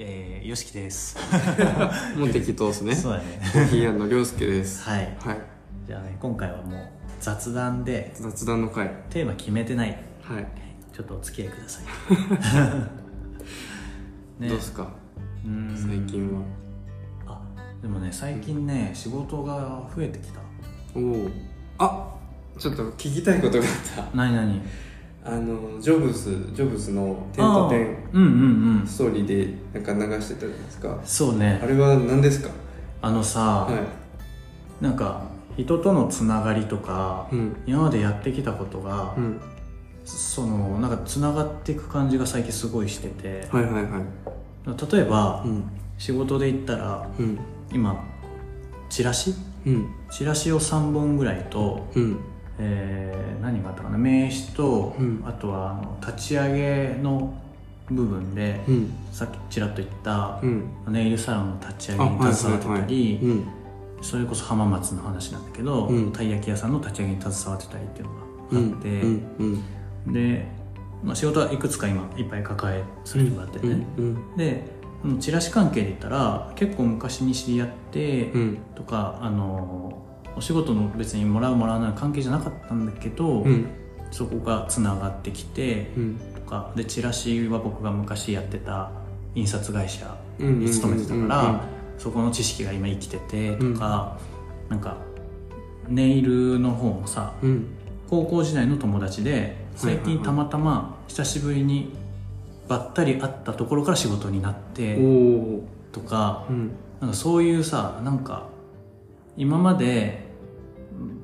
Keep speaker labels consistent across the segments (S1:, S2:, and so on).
S1: えー、よしきです。
S2: もう適当ですね。
S1: そうだね。
S2: コーヒー屋のりょうすけです。
S1: はい。
S2: はい。
S1: じゃあね、今回はもう雑談で
S2: 雑談の回。
S1: テーマ決めてない。
S2: はい。
S1: ちょっとお付き合いください。
S2: どうですか？最近は。
S1: あ、でもね、最近ね、仕事が増えてきた。
S2: おお。あちょっと聞きたいことがあった。
S1: なになに
S2: あの、ジョブズ、ジョブズの点と点
S1: うんうんうん。
S2: ストーリーでなんか流してたじゃないですか。
S1: そうね
S2: あ。れは何ですか？
S1: あのさ、
S2: はい。
S1: なんか、人とのつながりとか、
S2: うん。
S1: 今までやってきたことが、
S2: うん。
S1: その、なんかつながっていく感じが最近すごいしてて、
S2: はいはいはい。
S1: 例えば、
S2: うん。
S1: 仕事で言ったら、
S2: うん。
S1: 今チラシ？
S2: うん。
S1: チラシを3本ぐらいと、
S2: うん。
S1: えー何があったかな名刺と、
S2: うん
S1: あとはあの立ち上げの部分で、
S2: うん。
S1: さっきちらっと言った、
S2: うん。
S1: ネイルサロンの立ち上げに携わってたり、
S2: うん。
S1: それこそ浜松の話なんだけど、
S2: うん
S1: たい焼き屋さんの立ち上げに携わってたりっていう
S2: うん。
S1: のがあって。で、まあ、仕事はいくつか今いっぱい抱えする人があってね、
S2: うん。
S1: でチラシ関係で言ったら結構昔に知り合って、
S2: うん。
S1: とかあのお仕事の別にもらうもらわない関係じゃなかったんだけど、
S2: うん。
S1: そこがつながってきて
S2: うん。
S1: とかでチラシは僕が昔やってた印刷会社
S2: うん。
S1: に勤めてたから、そこの知識が今生きててとか、なんかネイルの方もさ
S2: うん。
S1: 高校時代の友達で最近たまたま久しぶりにばったり会ったところから仕事になっ
S2: お
S1: て
S2: お。
S1: とか
S2: うん。
S1: なんかそういうさなんか今までうん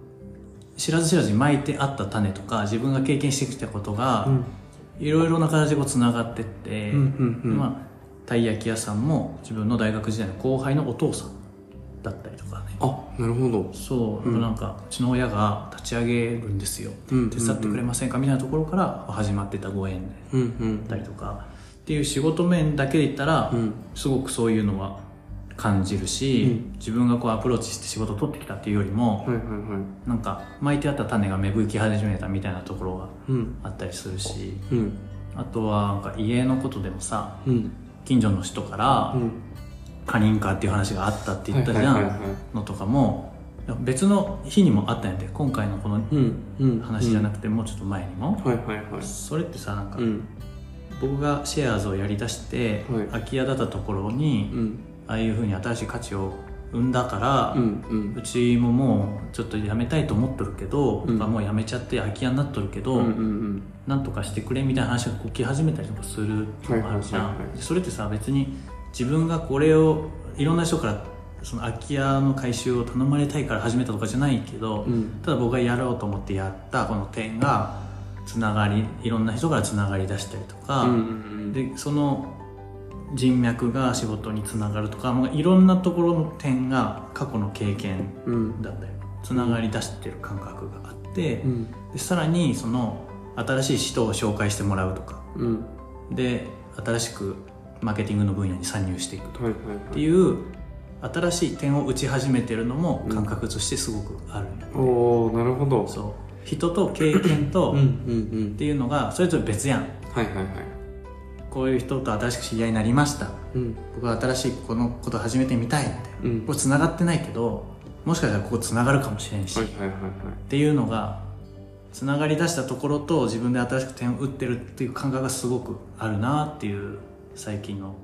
S1: 知らず知らずに巻いてあった種とか自分が経験してきたことが
S2: うん。
S1: いろいろな形でつながってって。まあたい焼き屋さんも自分の大学時代の後輩のお父さんだったりとかね
S2: あ、なるほど。
S1: そう、
S2: うん
S1: なんかうちの親が立ち上げるんですよ
S2: うん
S1: 手伝ってくれませんかみたいなところから始まってたご縁で
S2: うん。うん
S1: あったりとかっていう仕事面だけで言ったら、
S2: うん。
S1: すごくそういうのは感じるし、
S2: うん
S1: 自分がこうアプローチして仕事を取ってきたっていうよりも、
S2: はいはいはい。
S1: なんか巻いてあった種が芽吹き始めたみたいなところが
S2: うん。
S1: あったりするし
S2: うん。
S1: あとはなんか家のことでもさ
S2: うん。
S1: 近所の人から
S2: うん。
S1: 他人か？っていう話があったって言ったじゃんのとかも別の日にもあったんやで今回のこの。話じゃな
S2: く
S1: くてもうちょっと前にも、
S2: はいはいはい。
S1: それってさなんか
S2: うん。
S1: 僕がシェアーズをやりだして、
S2: はい
S1: 空き家だったところに、
S2: うん。
S1: ああいうふうに新しい価値を生んだから、
S2: うん。うん
S1: う。ちももうちょっとやめたいと思っとるけど、
S2: うん
S1: もうやめちゃって空き家になっとるけど、
S2: うん。うん。
S1: なんとかしてくれみたいな話がこう来始めたりとかするのもあるじゃん、
S2: はいはいはい
S1: それってさ別に自分がこれをいろんな人からその空き家の回収を頼まれたいから始めたとかじゃないけど、
S2: うん。
S1: ただ僕がやろうと思ってやったこの点がつながりいろんな人からつながりだしたりとか、
S2: うん。
S1: でその人脈が仕事につながるとかもういろんなところの点が過去の経験
S2: うん。
S1: だったりつながり出してる感覚があって、
S2: うん。
S1: でさらにその新しい人を紹介してもらうとか
S2: うん。
S1: で新しくマーケティングの分野に参入していくとか。っていう新しい点を打ち始めてるのも感覚としてすごくある、
S2: おおなるほど。
S1: そう人と経験と
S2: うん。う
S1: っ
S2: ん。うん。
S1: ていうのがそれぞれ別やん
S2: はいはいはい。
S1: こういう人と新しく知り合いになりました
S2: うん。
S1: 僕は新しいこのこと始めてみたいみたいな
S2: うん
S1: こ。れ繋がってないけどもしかしたらここ繋がるかもしれんし、
S2: はいはいはいはい。
S1: っていうのがつながりだしたところと自分で新しく点を打ってるっていう感覚がすごくあるなっていう最近の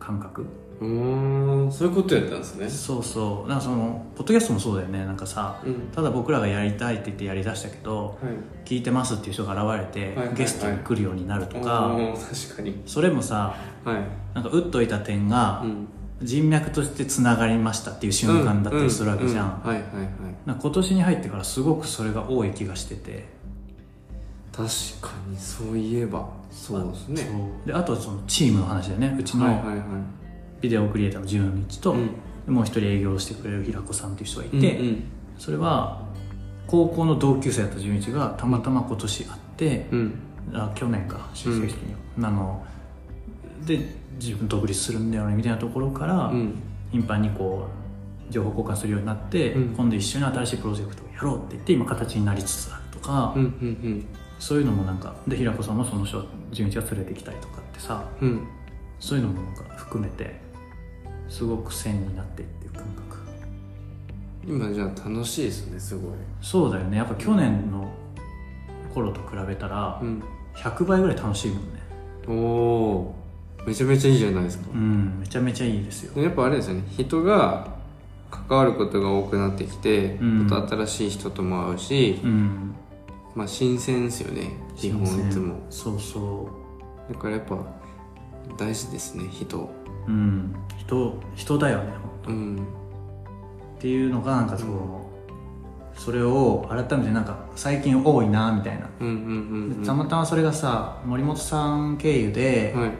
S1: 感覚
S2: うーん、そういうことやったんですね。
S1: そうそうなんかそのポッドキャストもそうだよねなんかさ
S2: うん。
S1: ただ僕らがやりたいって言ってやりだしたけど
S2: はい。
S1: 聞いてますっていう人が現れて、
S2: はい
S1: ゲストに来るようになるとか、
S2: 確かに。
S1: それもさ
S2: はい。
S1: なんか打っといた点が
S2: うん。
S1: 人脈としてつながりましたっていう瞬間だったりするわけじゃん,、今年に入ってからすごくそれが多い気がしてて
S2: 確かにそういえばそうですね
S1: そうであとはそのチームの話だよねうちの
S2: はいはいはい
S1: ビデオクリエイターの純一と、
S2: うん。
S1: もう一人営業してくれる平子さんっていう人がいて、
S2: うんうん。
S1: それは高校の同級生だった純一がたまたま今年会って、
S2: うん。
S1: あ去年か出席式に、あので自分独立するんだよねみたいなところから、
S2: うん。
S1: 頻繁にこう情報交換するようになって、
S2: うん。
S1: 今度一緒に新しいプロジェクトをやろうって言って今形になりつつあるとか、
S2: うんうん
S1: そういうのもなんかで平子さんもその人純一が連れてきたりとかってさ
S2: うんうん。
S1: そういうのもなんか含めてすごく線になってっていう感覚。
S2: 今じゃあ楽しいですねすごい。
S1: そうだよね。やっぱ去年の頃と比べたら
S2: うん。
S1: 100倍ぐらい楽しいもんね。
S2: おおめちゃめちゃいいじゃないですか。
S1: うんめちゃめちゃいいですよ。
S2: やっぱあれですよね。人が関わることが多くなってきて、
S1: うん。
S2: また新しい人とも会うし、
S1: うん。
S2: まあ新鮮ですよね基本いつも。
S1: そうそ
S2: だからやっぱ大事ですね人
S1: ううん。人人だよね
S2: うん。
S1: っていうのがなんかその、それを改めてなんか最近多いなみたいな、
S2: うんうんうんうん。
S1: たまたまそれがさ森本さん経由で、
S2: はい。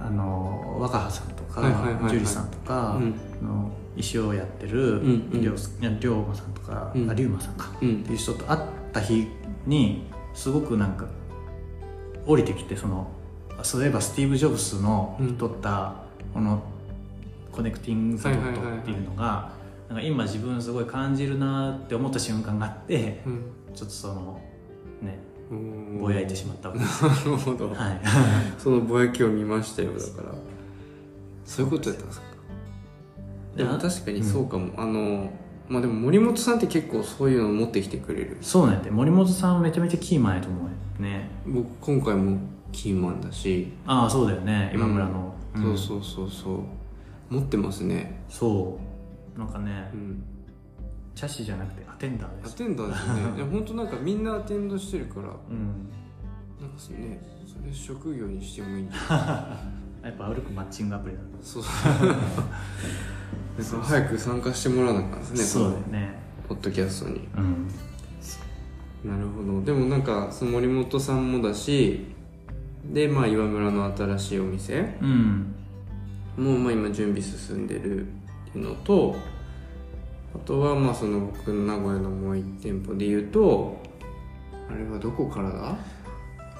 S1: あの若葉さんとか、樹里さんとか、の石をやってる
S2: んうん。
S1: りょういや龍馬さんとか、龍馬さんか、
S2: うん。
S1: っていう人と会った日にすごくなんか降りてきてそのそういえばスティーブ・ジョブスの
S2: うん
S1: 撮ったこの「コネクティング・ザ・ドット」っていうのがなんか今自分すごい感じるなって思った瞬間があって
S2: うん。
S1: ちょっとそのね
S2: うん
S1: ぼやいてしまったわけです
S2: なるほど、
S1: はい。
S2: そのぼやきを見ましたよだから。そういうことやったんですか？でも確かにそうかも、あのまあでも森本さんって結構そういうのを持ってきてくれる。
S1: そうなんやで森本さんめちゃめちゃキーマンやと思うよね。
S2: 僕今回もキーマンだし、
S1: ああそうだよね。今村の、
S2: そうそうそうそう。持ってますね。
S1: そう。なんかね
S2: うん。
S1: チャシじゃなくてアテンダーです。
S2: アテンダーですね。いや本当なんかみんなアテンドしてるから。
S1: うん。
S2: なんかねそれ職業にしてもいいんじ
S1: やっぱ歩くマッチングアプリだ
S2: そうそう。早く参加してもらわなあかんですね。
S1: そうだよね。
S2: ポッドキャストに。
S1: うん。
S2: なるほど。でもなんかその森本さんもだしでまあ岩村の新しいお店。
S1: うん。
S2: もまあ今準備進んでるっていうのとあとはまあその僕の名古屋のもう一店舗で言うとあれはどこからだ？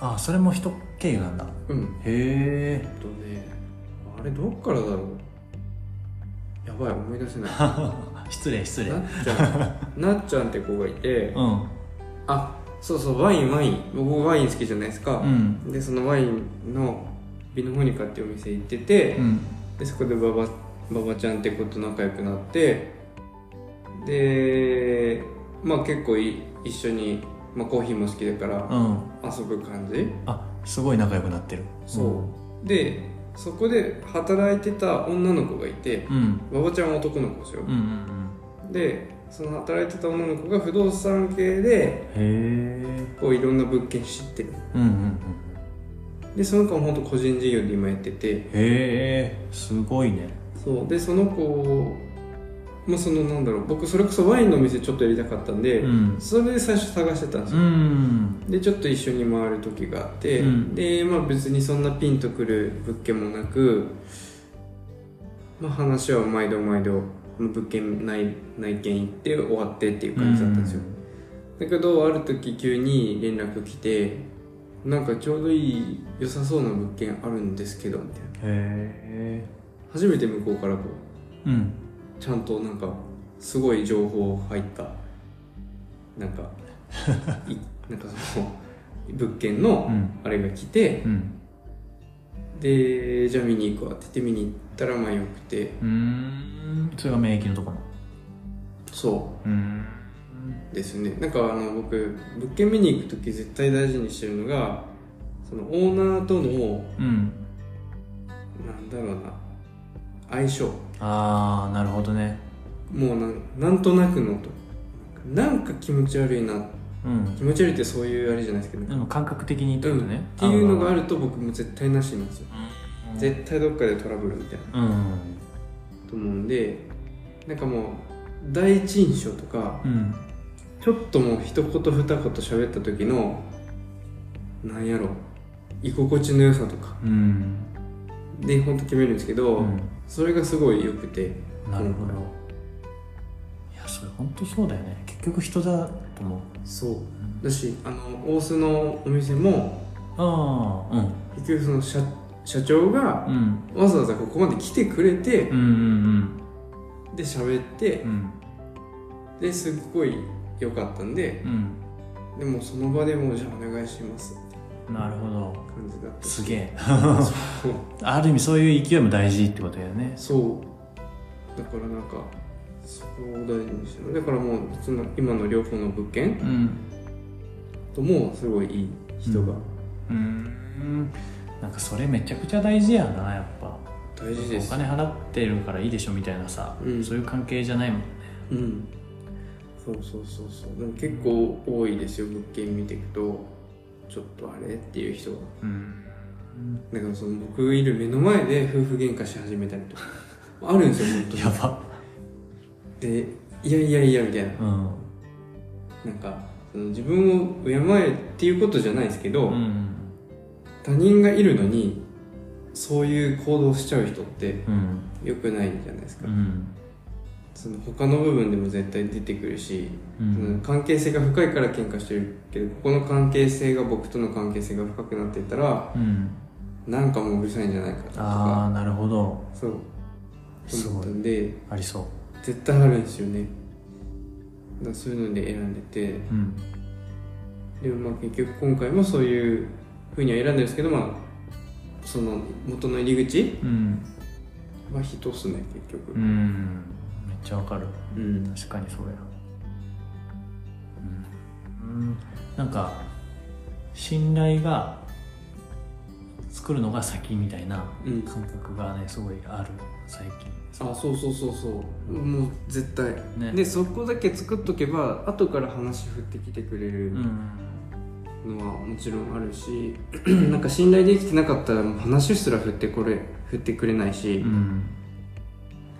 S1: あそれも人経由なんだ。
S2: うん。
S1: へえ。
S2: とねあれどっからだろう？やばい思い出せない。
S1: 失礼失礼。
S2: なっちゃん。なっちゃんって子がいて。
S1: うん。
S2: あそうそうワインワイン。僕ワイン好きじゃないですか。
S1: う、ん。
S2: でそのワインのビノホニカっていうお店行ってて、
S1: うん。
S2: でそこで馬場ちゃんって子と仲良くなってでまあ結構い一緒に、まあ、コーヒーも好きだから
S1: うん。
S2: 遊ぶ感じ。
S1: あすごい仲良くなってる。
S2: そう。でそこで働いてた女の子がいて
S1: うん。
S2: 馬場ちゃんは男の子ですよ。
S1: うんうんうん。
S2: でその働いてた女の子が不動産系でこういろんな物件知ってる。
S1: うんうんうん。
S2: でその子は本当個人事業で今やってて。
S1: へえすごいね。
S2: そう。でその子まあそのなんだろう。僕それこそワインのお店ちょっとやりたかったんで、
S1: うん。
S2: それで最初探してたんです
S1: う
S2: よ、
S1: ん。
S2: でちょっと一緒に回る時があって、
S1: うん。
S2: でまあ別にそんなピンとくる物件もなくまあ話は毎度毎度物件内内見行って終わってっていう感じだったんですよ、だけどある時急に連絡来てなんかちょうどいい良さそうな物件あるんですけどみたいな。
S1: へえ。
S2: 初めて向こうからこう
S1: うん。
S2: ちゃんとなんかすごい情報入ったなんかいなんかその物件の
S1: うん。
S2: あれが来て、
S1: うん
S2: でじゃあ見に行くわって言って見に行ったらまあよくて。
S1: うん。それが免疫のところ
S2: そ
S1: う。ん。
S2: うですね。なんかあの僕物件見に行く時絶対大事にしてるのがそのオーナーとの
S1: うん。
S2: なんだろうな。相性。
S1: ああなるほどね。
S2: もうなんなんとなくのと。なんか気持ち悪いな
S1: うん。
S2: 気持ち悪いってそういうあれじゃないですけど
S1: でも感覚的にって
S2: うん、
S1: ことね。
S2: っていうのがあ
S1: る
S2: ると僕も絶対なしなんですよ、絶対どっかでトラブルみたいな。
S1: うん。
S2: と思うんでなんかもう第一印象とか
S1: うん。
S2: ちょっともう一言二言喋った時のなんやろ居心地の良さとか
S1: うん。
S2: で本当決めるんですけど、
S1: うん。
S2: それがすごい良くて。
S1: なるほど。いやそれ本当そうだよね。結局人だと思う
S2: そう。だしあの大須のお店も
S1: ああ
S2: 結局その社社長が
S1: うん。うん
S2: わざわざここまで来てくれて、
S1: うんうん
S2: で喋って
S1: うん。うん
S2: ですっごい良かったんで
S1: うん。
S2: でもその場でもうじゃあお願いします
S1: なるほど。
S2: 感じだった
S1: すげえ。ある意味そういう勢いも大事ってことだよね。
S2: そう。だからなんかそこを大事にしてるだからもうその今の両方の物件
S1: うん。
S2: ともすごいいい人が。
S1: うん。なんかそれめちゃくちゃ大事やなやっぱ。お
S2: 大事です。
S1: 金払ってるからいいでしょみたいなさ、
S2: うん。
S1: そういう関係じゃないもんね。
S2: うん。そうそうそうそう。でも結構多いですよ物件見ていくと。ちょっとあれっていう人が
S1: うん。
S2: だからその僕いる目の前で夫婦喧嘩し始めたりとか。あるんですよ本当に。
S1: やば
S2: でいやいやいやみたいな。
S1: うん。
S2: なんかその自分を敬えっていうことじゃないですけど、
S1: うん
S2: 他人がいるのにそういう行動しちゃう人って
S1: うん。
S2: 良くないじゃないですか、
S1: うん。
S2: その他の部分でも絶対出てくるし、
S1: う
S2: その
S1: ん
S2: 関係性が深いから喧嘩してるけどここの関係性が僕との関係性が深くなっていったら
S1: うん。
S2: なんかもううるさいんじゃないかと
S1: あ
S2: か。
S1: あなるほど。
S2: そう。
S1: すご
S2: んで
S1: ありそ
S2: 絶対あるんですよね。だそういうので選んでて。
S1: ううん。
S2: でもまあ結局今回もそういうふうには選んでるんですけどまあその元の入り口
S1: うん。
S2: は人っすね結局。
S1: うん。めっちゃわかる。
S2: うん。
S1: 確かにそうやうん、うん、なんか信頼が作るのが先みたいな
S2: うん。
S1: 感覚がねすごいある最近
S2: あそうそうそうそう。もう絶対。
S1: ね。
S2: でそこだけ作っとけば後から話振ってきてくれる
S1: うん。
S2: のはもちろんあるし、なんか信頼できてなかったらもう話すら振ってこれ振ってくれないし、
S1: うん。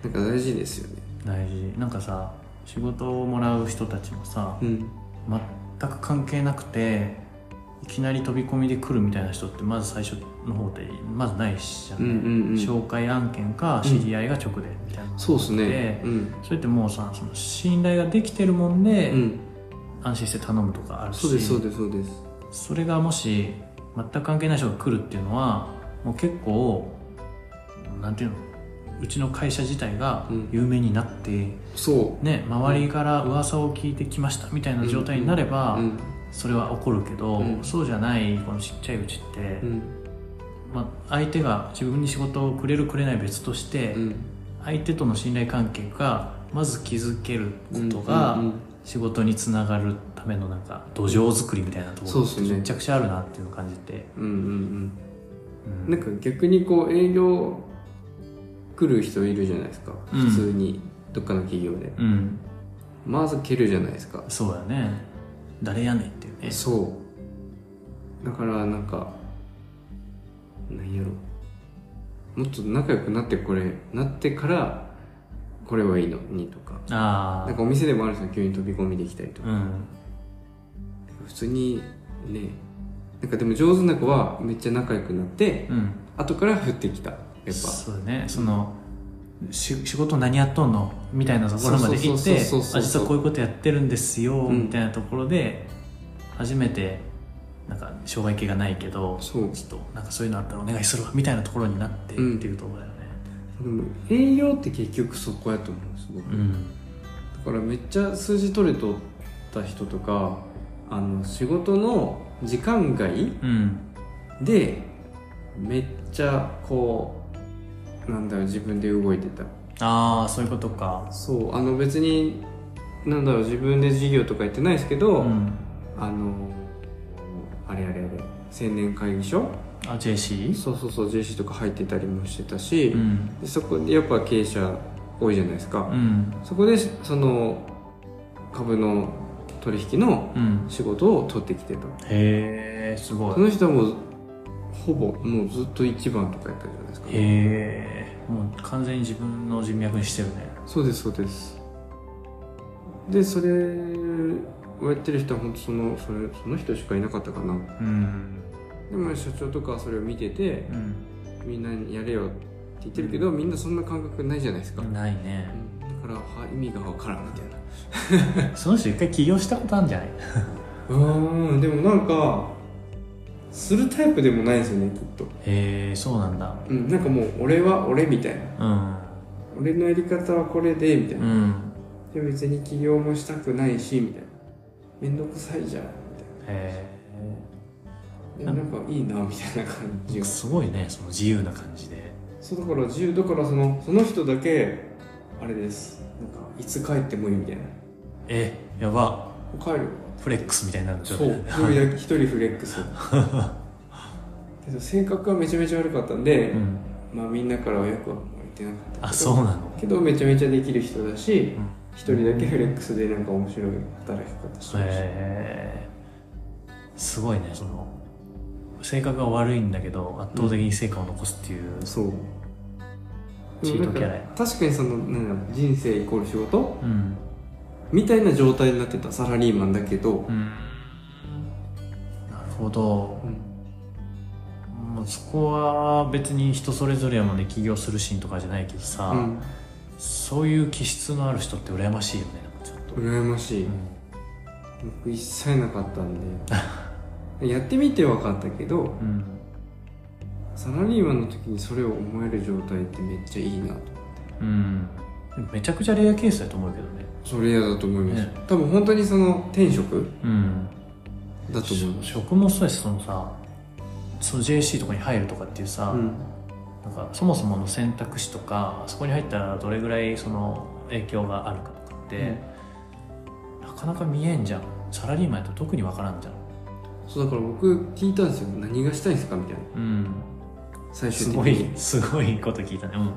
S2: なんか大事ですよね。
S1: 大事。なんかさ仕事をもらう人たちもさ
S2: うん。
S1: 全く関係なくていきなり飛び込みで来るみたいな人ってまず最初の方でまずないしじゃん、
S2: うんうんうん。
S1: 紹介案件か知り合いが直でみたいなのが
S2: そうですね。うん。
S1: それってもうさその信頼ができてるもんで、
S2: うん。
S1: 安心して頼むとかあるし。
S2: そうですそうですそうです。
S1: それがもし全く関係ない人が来るっていうのはもう結構なんていうの？うちの会社自体が
S2: うん。
S1: 有名になって、
S2: そ
S1: ね周りから噂を聞いてきましたみたいな状態になれば、
S2: ううん
S1: それは起こるけど、
S2: うん。
S1: そうじゃないこのちっちゃいうちって、
S2: うん。
S1: まあ、相手が自分に仕事をくれるくれない別として、
S2: うん。
S1: 相手との信頼関係がまず築けることが、仕事につながるためのなんか土壌作りみたいなところ
S2: そうっすね。
S1: めちゃくちゃあるなっていうのを感じて、
S2: うんうんうん。
S1: うん。
S2: なんか逆にこう営業来る人いるじゃないですか、
S1: うん。
S2: 普通にどっかの企業で。
S1: うん。
S2: まず蹴るじゃないですか。
S1: そうやね。誰やねんね
S2: そう。だからなんかなんやろ。もっと仲良くなってこれなってからこれはいいのにとか。
S1: あ
S2: なんかお店でもあるんですよ急に飛び込みできたりとか、
S1: うん。
S2: 普通にねなんかでも上手な子はめっちゃ仲良くなって
S1: うん。
S2: 後から降ってきた。やっぱ。
S1: そうだね。そのし仕事何やっとんの？みたいなところまで行って実はこういうことやってるんですよ、
S2: うん。
S1: みたいなところで初めてなんか障害系がないけどちょっとなんかそういうのあったらお願いするわみたいなところになってっていうところだよね。
S2: でも営業って結局そこやと思うんです僕。
S1: うん、
S2: だからめっちゃ数字取れとった人とかあの仕事の時間外
S1: うん。
S2: でめっちゃこうなんだろう自分で動いてた。
S1: ああそういうことか。
S2: そう。あの別になんだろう自分で事業とかやってないですけど、
S1: うん
S2: あのあれあれあれ青年会議所？
S1: あ JC?
S2: そうそうそう JC とか入ってたりもしてたし、
S1: うん。
S2: でそこでやっぱ経営者多いじゃないですか、
S1: うん。
S2: そこでその株の取引の
S1: うん。
S2: 仕事を取ってきてた。
S1: へえすごい。
S2: その人はもうほぼもうずっと一番とかやったじゃないですか、
S1: へえもう完全に自分の人脈にしてるね。
S2: そうですそうです。でそれをやってる人は本当そのそれその人しかいなかったかな。
S1: うん。
S2: でも社長とかはそれを見てて
S1: うん。
S2: みんなにやれよって言ってるけど、みんなそんな感覚ないじゃないですか、
S1: ないね。
S2: うん。だからは意味がわからんみたいな。
S1: その人一回起業したことあるんじゃない？う
S2: ーんでもなんかするタイプでもないですよねきっと、
S1: へえそうなんだ。
S2: うん、なんかもう俺は俺みたいな。
S1: うん。
S2: 俺のやり方はこれでみたいな、
S1: うん。
S2: でも別に起業もしたくないしみたいなめんどくさいじゃんみたい
S1: へ
S2: なでもなんかいいなみたいな感じが。
S1: すごいねその自由な感じで。
S2: そうだから自由だからそのその人だけあれです。なんかいつ帰ってもいいみたいな。
S1: えやば。
S2: 帰るよ
S1: フレックスみたいになる
S2: そう一人だけ 一人フレックス。けど性格はめちゃめちゃ悪かったんで、
S1: うん。
S2: まあみんなからはよくは言ってなかった
S1: あそうなの。
S2: けどめちゃめちゃできる人だし
S1: うん
S2: 一、人だけフレックスでなんか面白い働き方してるし、
S1: へえすごいね。その性格が悪いんだけど圧倒的に成果を残すっていう、
S2: そう。
S1: チートキャラや。
S2: 確かにそのなん人生イコール仕事？
S1: うん。
S2: みたいな状態になってたサラリーマンだけど、
S1: うん。なるほど。
S2: うん。
S1: もうそこは別に人それぞれやもんね。起業するシーンとかじゃないけどさ、
S2: うん
S1: そういう気質のある人って羨ましいよねなんかちょっと、
S2: 羨ましい、
S1: うん。
S2: 僕一切なかったんで。やってみて分かったけど
S1: うん。
S2: サラリーマンの時にそれを思える状態ってめっちゃいいなと
S1: うん。めちゃくちゃレアケースだと思うけどね。
S2: それ嫌だと思います、
S1: ね。
S2: 多分本当にその転職
S1: うん。
S2: だと思います。
S1: 職もそうやしそのさその JC とかに入るとかっていうさ、
S2: うん
S1: なんかそもそもの選択肢とかそこに入ったらどれぐらいその影響があるかとかって、なかなか見えんじゃん。サラリーマンやと特に分からんじゃん。
S2: そうだから僕聞いたんですよ。何がしたいんですかみたいな。
S1: うん。
S2: 最終
S1: すごい
S2: 的に
S1: すごいこと聞いたね。うん。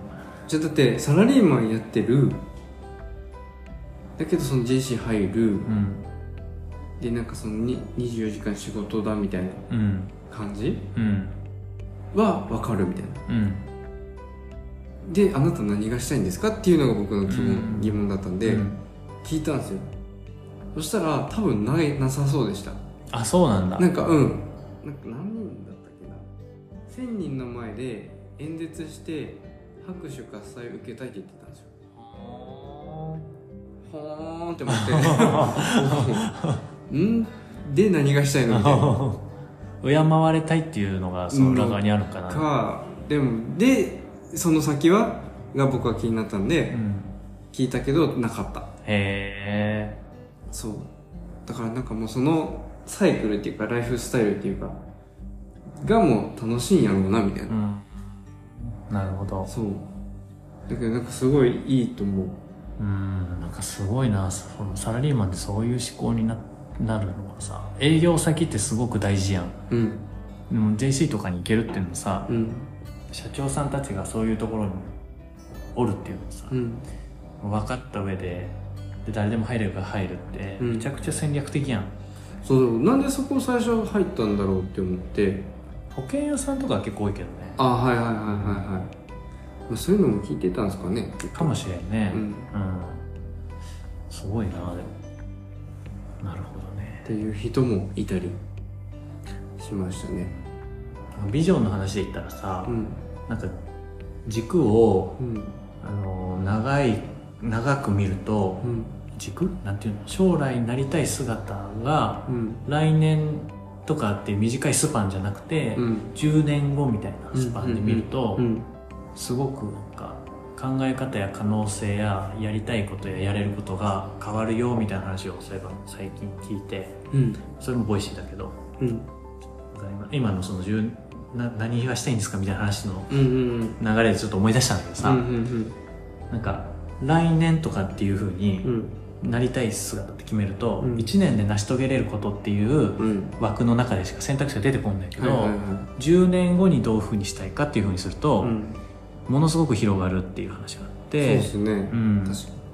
S2: じゃあだってサラリーマンやってる。だけどその JC 入る。
S1: うん。
S2: でなんかそのに24時間仕事だみたいな
S1: うん。
S2: 感じ？
S1: うん
S2: は分かるみたいな。
S1: うん。
S2: であなた何がしたいんですかっていうのが僕の疑問,、
S1: うん。
S2: 疑問だったんで、
S1: うん。
S2: 聞いたんですよ。そしたら多分ないなさそうでした。
S1: あそうなんだ。
S2: なんかうん。なんか何人だったっけな。1000人の前で演説して拍手喝采受けたいって言ってたんですよ。ほーん。って思って。ん？で何がしたいのみたいな
S1: 敬われたいっていうのがその裏側にあるかな、
S2: か。でもでその先はが僕は気になったんで
S1: うん、
S2: 聞いたけどなかった。
S1: へえ。
S2: そう。だからなんかもうそのサイクルっていうかライフスタイルっていうかがもう楽しいんやろうなみたいな、
S1: うん。なるほど。
S2: そう。だけどなんかすごいいいと思う。
S1: うん。なんかすごいなそのサラリーマンってそういう思考にななるのはさ営業先ってすごく大事やん。
S2: うん。
S1: でも JC とかに行けるっていうのはさ
S2: うん。
S1: 社長さんたちがそういうところにおるっていうのをさ
S2: うん。
S1: 分かった上でで誰でも入れるから入るって
S2: うん。
S1: めちゃくちゃ戦略的やん、
S2: そうなんでそこ最初入ったんだろうって思って。
S1: 保険屋さんとかは結構多いけどね。
S2: あはいはいはいはいはい、まあ、そういうのも聞いてたんですかね。
S1: かもしれんね。
S2: うん。
S1: うん。すごいなでも。なるほど。ね
S2: っていう人もいたりしましたね。
S1: ビジョンの話で言ったらさ、
S2: うん。
S1: なんか軸を
S2: うん。
S1: あの長い長く見ると
S2: うん。
S1: 軸？なんていうの？将来なりたい姿が
S2: うん。
S1: 来年とかって短いスパンじゃなくて、
S2: うん。
S1: 10年後みたいなスパンで見ると、
S2: うん。
S1: すごくなんか考え方や可能性ややりたいことややれることが変わるよみたいな話をそういえば最近聞いて
S2: うん。
S1: それもボイシーだけど
S2: うん。
S1: 今今のその10な何がしたいんですかみたいな話の
S2: うんうん
S1: 流れでちょっと思い出したんだけどさ、
S2: うんうん
S1: なんか来年とかっていうふうに
S2: うん。
S1: なりたい姿って決めると、
S2: うん。
S1: 1年で成し遂げれることっていう
S2: うん。
S1: 枠の中でしか選択肢が出てこんだけど、
S2: はいはいはい
S1: 10年後にどういうふうにしたいかっていうふうにすると、
S2: うん
S1: ものすごく広がるっていう話があっ
S2: そう
S1: て
S2: ですね。
S1: うん。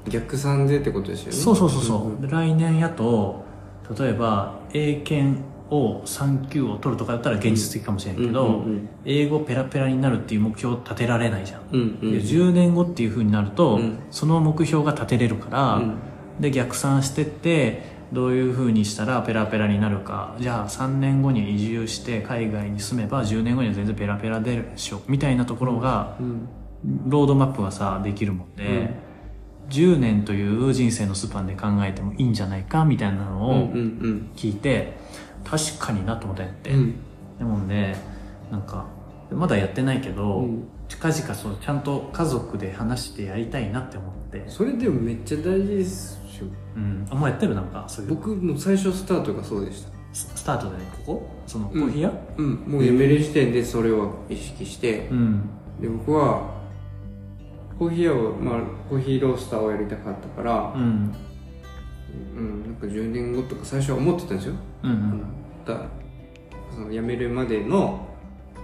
S2: 逆算でってことですよね。
S1: そうそうそうそう、
S2: ん
S1: で来年やと例えば英検を3級を取るとかだったら現実的かもしれんけど、
S2: うんうん
S1: 英語ペラペラになるっていう目標を立てられないじゃん、
S2: うんうん
S1: で10年後っていうふうになると、
S2: うん。
S1: その目標が立てれるから、
S2: うん。
S1: で逆算してってどういうふうにしたらペラペラになるか。じゃあ3年後に移住して海外に住めば10年後には全然ペラペラ出るでしょ。みたいなところが、
S2: うん。
S1: ロードマップがさできるもんで、10年という人生のスパンで考えてもいいんじゃないかみたいなの
S2: うん
S1: を
S2: うん。
S1: 聞いて、確かになと思ったんやって、
S2: うん。
S1: でもねなんかまだやってないけど、
S2: うん
S1: 近々そうちゃんと家族で話してやりたいなって思って、
S2: それでもめっちゃ大事ですよ。
S1: うん、あもうやってるなんか。そういう。
S2: 僕も最初スタートがそうでした。
S1: ススタートでねここ？そのコーヒー屋？
S2: うん。もう辞める時点でそれを意識して。
S1: うん。
S2: で僕はコーヒー屋を、まあ、コーヒーロースターをやりたかったから、
S1: うん。
S2: うん、なんか10年後とか最初は思ってたんですよ、
S1: うんうん。
S2: だその辞めるまでの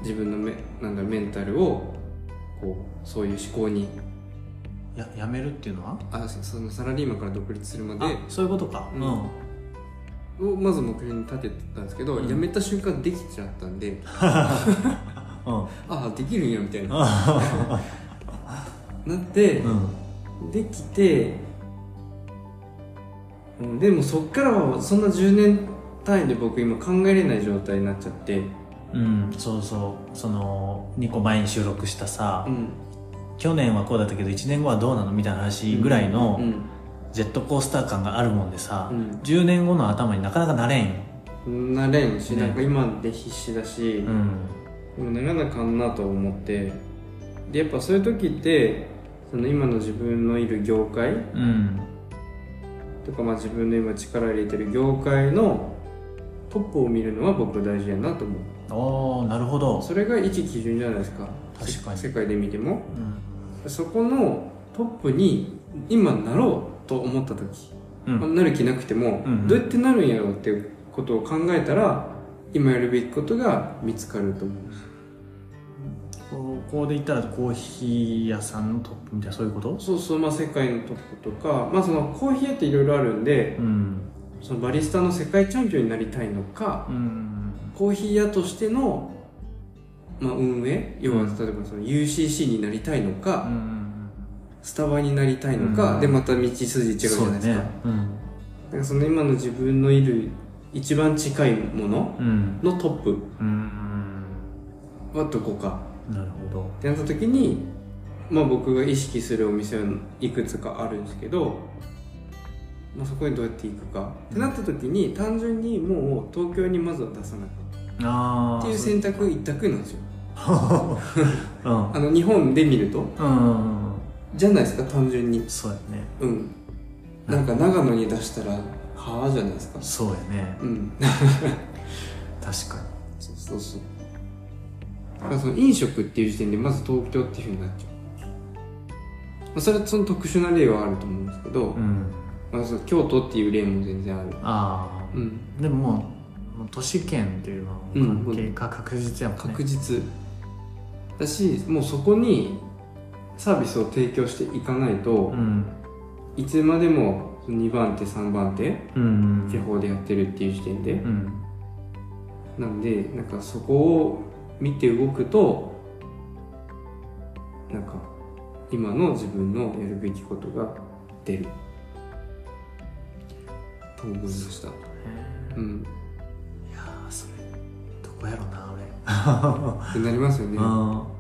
S2: 自分のメなんだメンタルをこうそういう思考に。
S1: ややめるっていうのは？
S2: あそそのサラリーマンから独立するまで。
S1: あそういうことか。
S2: うん。
S1: うん。
S2: をまず目標に立ててたんですけど、
S1: うん。
S2: 辞めた瞬間できちゃったんで。
S1: うん。
S2: ああできるんやみたいな。
S1: あ
S2: なって、
S1: うん。
S2: できて、うん、でもそっからはそんな10年単位で僕今考えれない状態になっちゃって、
S1: うんそうそうその2個前に収録したさ、
S2: うん、
S1: 去年はこうだったけど1年後はどうなのみたいな話ぐらいの
S2: うん。
S1: ジェットコースター感があるもんでさ、
S2: うん。
S1: 10年後の頭になかなかなれん。
S2: なれんし、
S1: ね
S2: なんか今で必死だし、
S1: うん。
S2: でもならなあかんなと思って。でやっぱそういう時ってその今の自分のいる業界
S1: うん。
S2: とか、まあ、自分の今力入れてる業界のトップを見るのは僕大事やなと思う
S1: おーなるほど。
S2: それが一基準じゃないですか。
S1: 確かに。
S2: 世界で見ても。
S1: うん。
S2: そこのトップに今なろうと思った時、
S1: うん。
S2: まあなる気なくても、
S1: うんうん。
S2: どうやってなるんやろうっていうことを考えたら今やるべきことが見つかると思う
S1: ここで言ったらコーヒー屋さんのトップみたいなそういうこと？
S2: そうそうまあ世界のトップとかまあそのコーヒー屋っていろいろあるんで
S1: うん。
S2: そのバリスタの世界チャンピオンになりたいのか
S1: うん
S2: コーヒー屋としての、まあ、運営要は
S1: うん。
S2: 例えばその UCC になりたいのか、
S1: うん
S2: スタバになりたいのか、
S1: うん
S2: でまた道筋違うじゃないですか。
S1: ね。うん。
S2: だからその今の自分のいる一番近いもの
S1: うん。
S2: のトップ
S1: うん
S2: はどこか。
S1: なるほど。
S2: ってなった時に、まあ、僕が意識するお店はいくつかあるんですけど、まあ、そこにどうやって行くかってなった時に単純にもう東京にまずは出さなき
S1: ああ
S2: ゃっていう選択一択なんですよ。
S1: うん。
S2: あの日本で見ると。
S1: うん。
S2: じゃないですか単純に。
S1: そうやね。
S2: うん。なんか長野に出したらはあじゃないですか。
S1: そうやね。
S2: うん。
S1: 確か
S2: そうそうそう。だからその飲食っていう時点でまず東京っていうふうになっちゃう、まあ、それはその特殊な例はあると思うんですけど、
S1: にうん。
S2: まあ、その京都っていう例も全然ある。
S1: あ
S2: うん。
S1: あでももうもう都市圏っていうのは
S2: うん
S1: 関係が確実やもんね。
S2: 確実だしもうそこにサービスを提供していかないと、
S1: うん
S2: いつまでも2番手3番手
S1: うん
S2: 地方でやってるっていう時点で、
S1: うん
S2: なんでなんかそこを見て動くとなんか今の自分のやるべきことが出る。と思いました。
S1: へ
S2: うん
S1: こやろな俺。
S2: ってなりますよね。
S1: うん